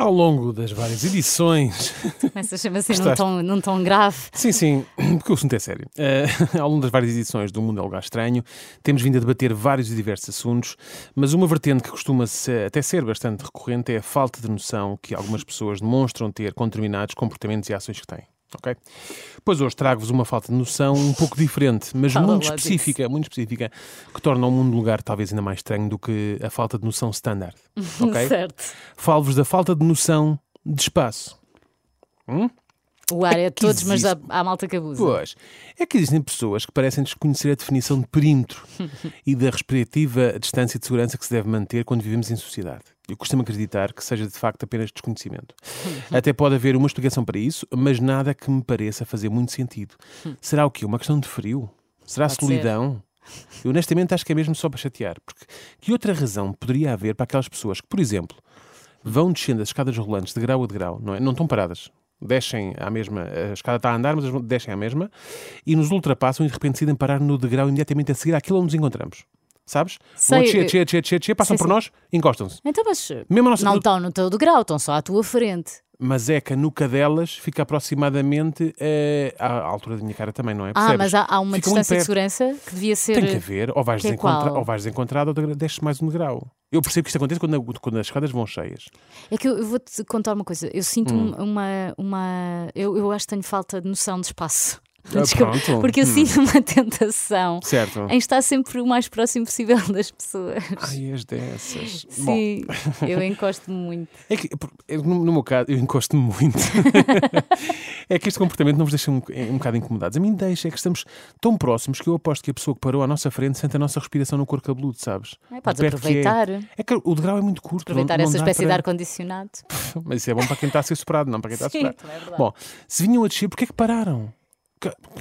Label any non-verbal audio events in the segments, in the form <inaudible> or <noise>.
Ao longo das várias edições. Começa a chamar assim num tom, num tom grave. Sim, sim, porque o assunto é sério. Eh, <laughs> ao longo das várias edições do Mundo é um Lugar Estranho, temos vindo a debater vários e diversos assuntos, mas uma vertente que costuma -se até ser bastante recorrente é a falta de noção que algumas pessoas demonstram ter com determinados comportamentos e ações que têm. Ok? Pois hoje trago-vos uma falta de noção um pouco diferente, mas Fala muito específica, muito específica, que torna o mundo um lugar talvez ainda mais estranho do que a falta de noção standard. <laughs> Ok? Certo. Falo-vos da falta de noção de espaço. O ar é, É todos, mas há, existe. há malta que abusa. Pois, é que existem pessoas que parecem desconhecer a definição de perímetro <laughs> e da respectiva distância de segurança que se deve manter quando vivemos em sociedade. Eu costumo acreditar que seja de facto apenas desconhecimento. <laughs> Até pode haver uma explicação para isso, mas nada que me pareça fazer muito sentido. <laughs> Será o quê? Uma questão de frio? Será Pode solidão? Eu honestamente acho que é mesmo só para chatear. Porque que outra razão poderia haver para aquelas pessoas que, por exemplo, vão descendo as escadas rolantes de grau a degrau, não é? Não estão paradas. Descem à mesma, a escada está a andar, mas descem à mesma e nos ultrapassam e de repente decidem parar no degrau imediatamente a seguir àquilo onde nos encontramos. Sabes? Sei, Vão eu- descer, descer, descer, passam Sim, por nós, encostam-se. Então, mas Mesmo a nossa- não estão no teu degrau, estão só à tua frente. Mas é que a nuca delas fica aproximadamente eh, à altura da minha cara também, não é? Ah, Percebes? mas há, há uma Fica muito distância de perto. segurança que devia ser. Tem que haver, ou vais, que é desencontra qual? ou vais desencontrado ou degra- desces mais um degrau. Eu percebo que isto acontece quando, quando as escadas vão cheias. É que eu, eu vou-te contar uma coisa. Eu sinto Hum. um- uma. uma eu, eu acho que tenho falta de noção de espaço. Ah, <laughs> Desculpa, pronto. porque eu Hum. sinto uma tentação Certo. em estar sempre o mais próximo possível das pessoas. Ai, as dessas. Bom, Sim, eu encosto-me muito. É que, no, no meu caso, eu encosto-me muito. <laughs> é que este comportamento não vos deixa um, um bocado incomodados. A mim deixa, é que estamos tão próximos que eu aposto que a pessoa que parou à nossa frente sente a nossa respiração no couro cabeludo, sabes? É, podes De é. aproveitar. É que o degrau é muito curto. não- Aproveitar não essa dá espécie de para- ar-condicionado. <laughs> Mas isso é bom para quem está a ser superado, não para quem está a Sim, superar. também é. Bom, se vinham a descer, porquê é que pararam?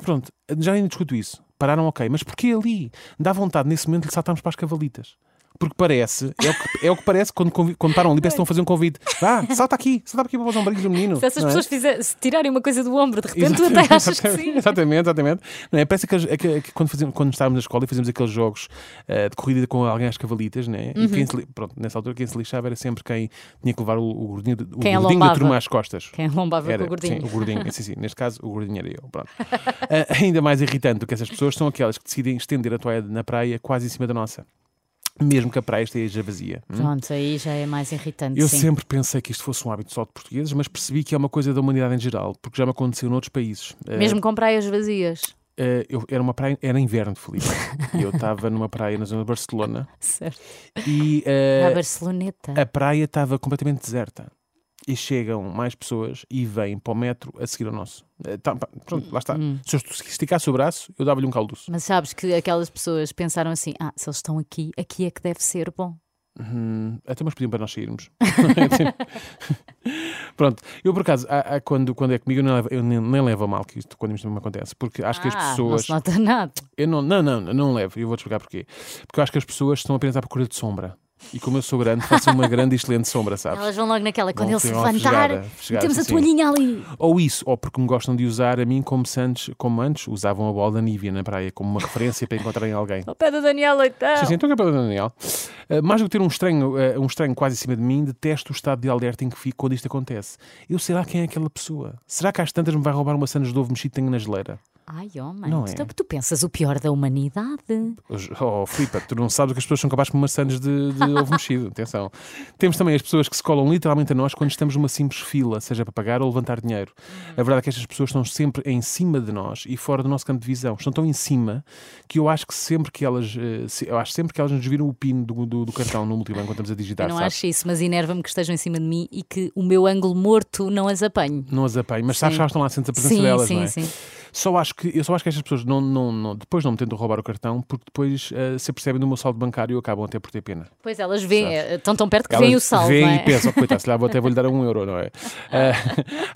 Pronto, já ainda discuto isso. Pararam, ok, mas porquê ali? Dá vontade nesse momento de saltarmos para as cavalitas. Porque parece, é o que, é o que parece quando, quando param ali, parece que estão a fazer um convite. Vá, salta aqui, salta aqui para os ombrinhos do menino. Se essas é? pessoas fizer, se tirarem uma coisa do ombro, de repente tu até achas que sim. Exatamente, exatamente. Não é? Parece que, é que- é que quando, fazíamos, quando estávamos na escola e fazíamos aqueles jogos eh, de corrida com alguém às cavalitas, né? Uhum. e quem se, pronto, nessa altura quem se lixava era sempre quem tinha que levar o, o gordinho, o Quem gordinho da turma às costas. Quem lombava Era, com o gordinho. Sim, o gordinho. Sim, sim, neste caso, o gordinho era eu. Pronto. <laughs> Ah, ainda mais irritante do que essas pessoas são aquelas que decidem estender a toalha na praia quase em cima da nossa. Mesmo que a praia esteja vazia. Hum? Pronto, aí já é mais irritante. Eu sim. sempre pensei que isto fosse um hábito só de portugueses, mas percebi que é uma coisa da humanidade em geral, porque já me aconteceu noutros países. Ah, Mesmo com praias vazias. ah, eu, era uma praia, era inverno, Felipe. <laughs> E eu estava numa praia na zona de Barcelona Certo. e A ah, Barceloneta. a praia estava completamente deserta. E chegam mais pessoas e vêm para o metro a seguir ao nosso. Eh, tá, pronto, lá está. Hum. Se eu esticasse o braço, eu dava-lhe um calduço. Mas sabes que aquelas pessoas pensaram assim: ah, se eles estão aqui, aqui é que deve ser bom. Hum, até mas pediam para nós sairmos. <laughs> Pronto, eu por acaso, há- há quando, quando é comigo, eu, nem levo, eu nem, nem levo a mal que isto quando isto me acontece, porque acho que as ah, Não pessoas. se nota nada. Eu não, não, não, não levo, e eu vou-te explicar porquê. Porque eu acho que as pessoas estão apenas à procura de sombra. E como eu sou grande, faço uma grande e excelente sombra, sabes? Elas vão logo naquela, quando Vão ele se ter uma levantar, temos a toalhinha ali. Ou isso, ou porque me gostam de usar a mim como, se antes, como antes usavam a bola da Nívia na praia, como uma referência para encontrarem alguém. Ao pé do Daniel Leitão. Sim, sim, então que é o Daniel. Uh, mais do que ter um estranho, uh, um estranho quase em cima de mim, detesto o estado de alerta em que fico quando isto acontece. Eu sei lá quem é aquela pessoa. Será que às tantas me vai roubar uma sandes de ovo mexido que tenho na geleira? Ai, homem, Não tu, é? tu pensas o pior da humanidade. Oh, Filipe, tu não sabes o que as pessoas são capazes com uma sandes de, de ovo mexido. Atenção. Temos também as pessoas que se colam literalmente a nós quando estamos numa simples fila, seja para pagar ou levantar dinheiro. A verdade é que estas pessoas estão sempre em cima de nós e fora do nosso campo de visão. Estão tão em cima que eu acho que sempre que elas, eh, eu acho sempre que elas nos viram o pin do, do, do cartão no multibanco quando estamos a digitar. Eu não sabes? acho isso, mas enerva-me que estejam em cima de mim e que o meu ângulo morto não as apanhe. Não as apanho, mas sabes Sim. que elas estão lá, sentes a presença Sim, delas, sim, não é? sim. Só acho que, eu só acho que estas pessoas não, não, não- depois não me tentam roubar o cartão porque depois eh, se apercebem do meu saldo bancário e acabam até por ter pena. Pois elas veem, Sabes? eh, estão tão perto que Elas veem o saldo. veem não é? e pensam, coitado, se lá vou até vou-lhe dar um euro, não é? Ah,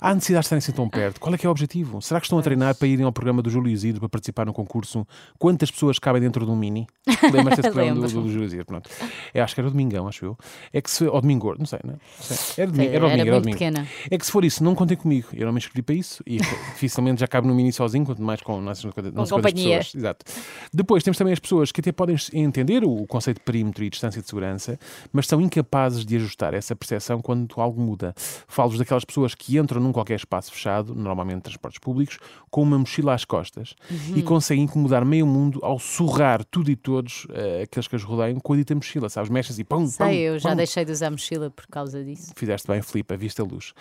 <laughs> há necessidade de estarem assim tão perto. Qual é que é o objetivo? Será que estão a treinar para irem ao programa do Júlio Isidro para participar no concurso Quantas pessoas cabem dentro de um mini? <laughs> Lembras-te desse programa do, do Júlio Isidro? Pronto. É, acho que era o Domingão, acho eu. É que se, ou Domingo, não sei, não é? Não sei. Era, domingo, era, o Era domingo, era domingo. pequena. É que se for isso, não contem comigo. Eu não me inscrevi para isso e <laughs> dificilmente já cabe no mini sozinho, quanto mais com quantas companhia. pessoas. Exato. Depois temos também as pessoas que até podem entender o conceito de perímetro e distância de segurança, mas são incapazes de ajustar essa percepção quando algo muda. Falo-vos daquelas pessoas que entram num qualquer espaço fechado, normalmente transportes públicos, com uma mochila às costas e conseguem incomodar meio mundo ao surrar tudo e todos eh, aqueles que as rodeiam com a dita mochila, sabes? Mexes e pum, Sei, eu já deixei de usar mochila por causa disso. Fizeste bem, Filipe, a luz.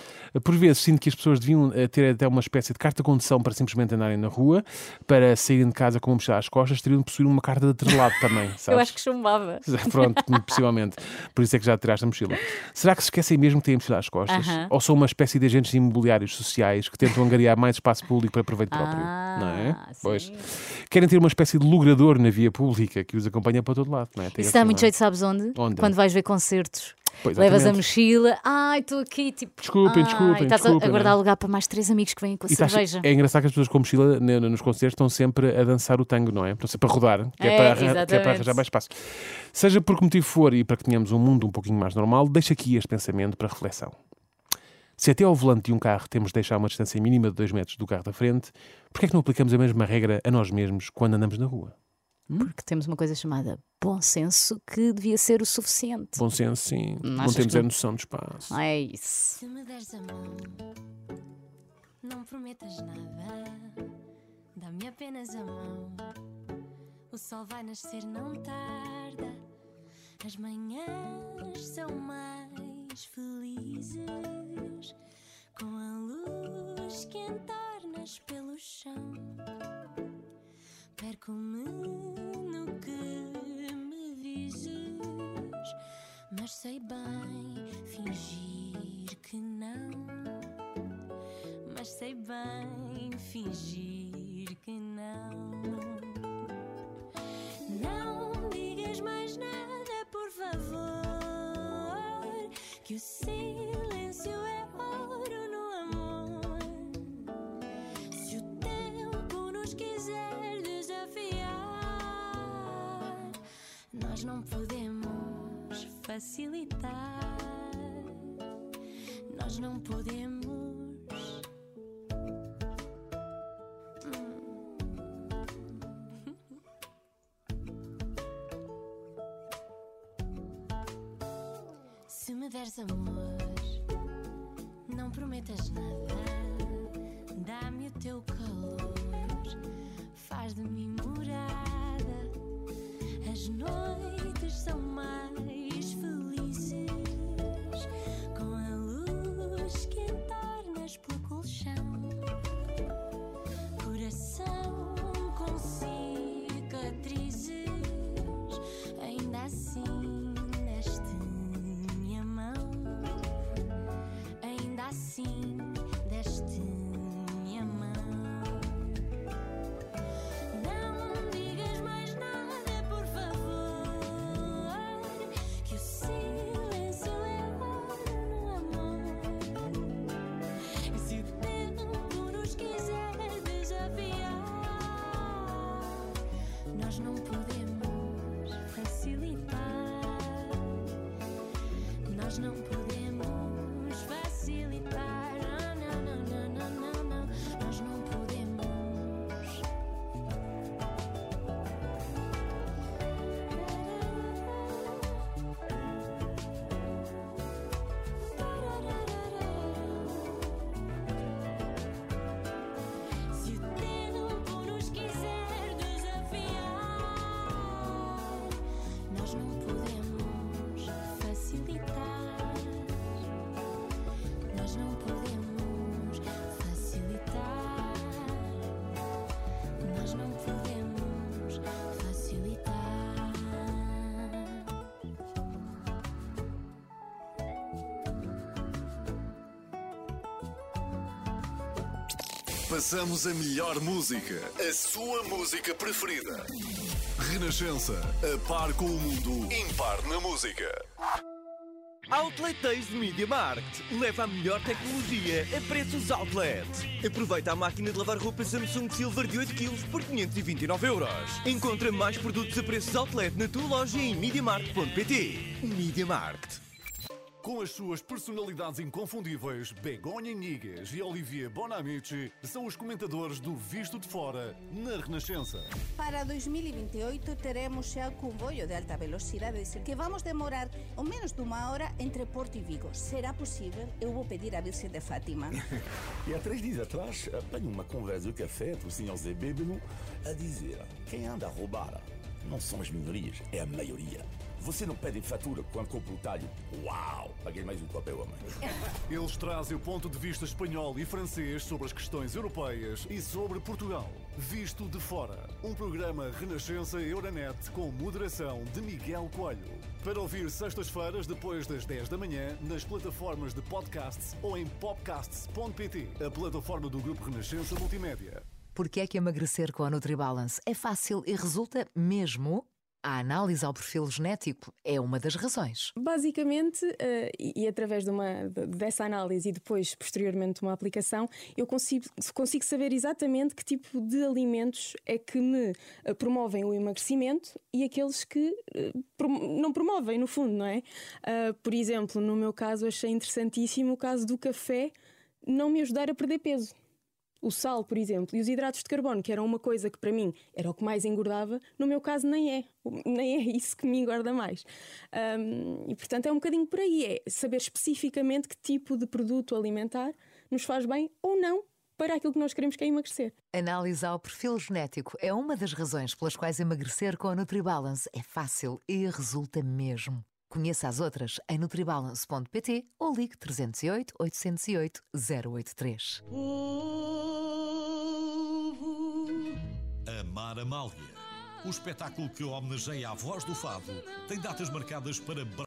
Por vezes sinto que as pessoas deviam eh, ter até uma espécie de carta de condução para simplesmente andarem na rua, para saírem de casa com uma mochila às costas, teriam de possuir uma carta de atrelado também, <laughs> sabes? Eu acho que chumbava. <laughs> Pronto, possivelmente. Por isso é que já tiraste a mochila. Será que se esquecem mesmo que têm a mochila às costas? Aham. Ou são uma espécie de agentes imobiliários sociais que tentam angariar mais espaço público para proveito próprio? Ah, não é? sim. Pois. Querem ter uma espécie de logrador na via pública que os acompanha para todo lado, não é? Tem Isso dá muito uma- jeito, sabes onde? Onde? Quando vais ver concertos. Pois, Levas a mochila, ai, estou aqui, tipo. Desculpem, ai, desculpem, Estás desculpem, a guardar é? lugar para mais três amigos que vêm com a E estás- cerveja. é engraçado que as pessoas com mochila ne- nos concertos estão sempre a dançar o tango, não é? Estão sempre a rodar, que é, É, para, que é para arranjar mais espaço. Seja por que motivo for e para que tenhamos um mundo um pouquinho mais normal, deixa aqui este pensamento para reflexão. Se até ao volante de um carro temos de deixar uma distância mínima de 2 metros do carro da frente, porquê é que não aplicamos a mesma regra a nós mesmos quando andamos na rua? Porque temos uma coisa chamada bom senso que devia ser o suficiente. Bom senso, sim. Não Não temos que a não? noção do espaço. É isso. Se me deres a mão, não prometas nada. Dá-me apenas a mão. O sol vai nascer, não tarda. As manhãs são mais felizes com a luz que entornas pelo chão. Perco-me no que me dizes, mas sei bem fingir que não. Mas sei bem fingir que não. Não digas mais nada, por favor. Que o nós não podemos facilitar. Nós não podemos. <laughs> Se me deres amor, não prometas nada. Dá-me o teu calor, faz de mim morada. As noites são mais Nós não Passamos a melhor música. A sua música preferida. Renascença. A par com o mundo. Impar na música. Outlet Days de Media Markt. Leva a melhor tecnologia a preços outlet. Aproveita a máquina de lavar roupa Samsung Silver de 8 kg por 529 euros. Encontra mais produtos a preços outlet na tua loja em MediaMarkt.pt. Media Markt. Com as suas personalidades inconfundíveis, Begonha Inigas e Olivier Bonamici são os comentadores do Visto de Fora na Renascença. Para 2028 teremos já comboio de alta velocidade que vamos demorar ao menos de uma hora entre Porto e Vigo. Será possível? Eu vou pedir à Virgem de Fátima. <laughs> E há três dias atrás, apanho uma conversa de café o senhor Zé Bêbado a dizer: quem anda a roubar não são as minorias, é a maioria. Você não pede fatura quando compra o talho? Uau! Paguei mais um papel a mãe. Eles trazem o ponto de vista espanhol e francês sobre as questões europeias e sobre Portugal. Visto de Fora. Um programa Renascença Euronet com moderação de Miguel Coelho. Para ouvir sextas-feiras depois das 10 da manhã nas plataformas de podcasts ou em popcasts.pt, a plataforma do Grupo Renascença Multimédia. Porque é que emagrecer com a NutriBalance é fácil e resulta mesmo? A análise ao perfil genético é uma das razões. Basicamente, uh, e, e, através de uma, de, dessa análise e depois, posteriormente, uma aplicação, eu consigo, consigo saber exatamente que tipo de alimentos é que me uh, promovem o emagrecimento e aqueles que uh, prom não promovem, no fundo, não é? por exemplo, no meu caso, achei interessantíssimo o caso do café não me ajudar a perder peso o sal, por exemplo, e os hidratos de carbono, que eram uma coisa que para mim era o que mais engordava, no meu caso nem é. Nem é isso que me engorda mais. Um, e portanto é um bocadinho por aí: é saber especificamente que tipo de produto alimentar nos faz bem ou não para aquilo que nós queremos que é emagrecer. Analisar o perfil genético é uma das razões pelas quais emagrecer com a NutriBalance é fácil e resulta mesmo. Conheça as outras em nutribalance.pt ou ligue 308 808 083. Amar Amália. O espetáculo que homenageia a voz do fado tem datas marcadas para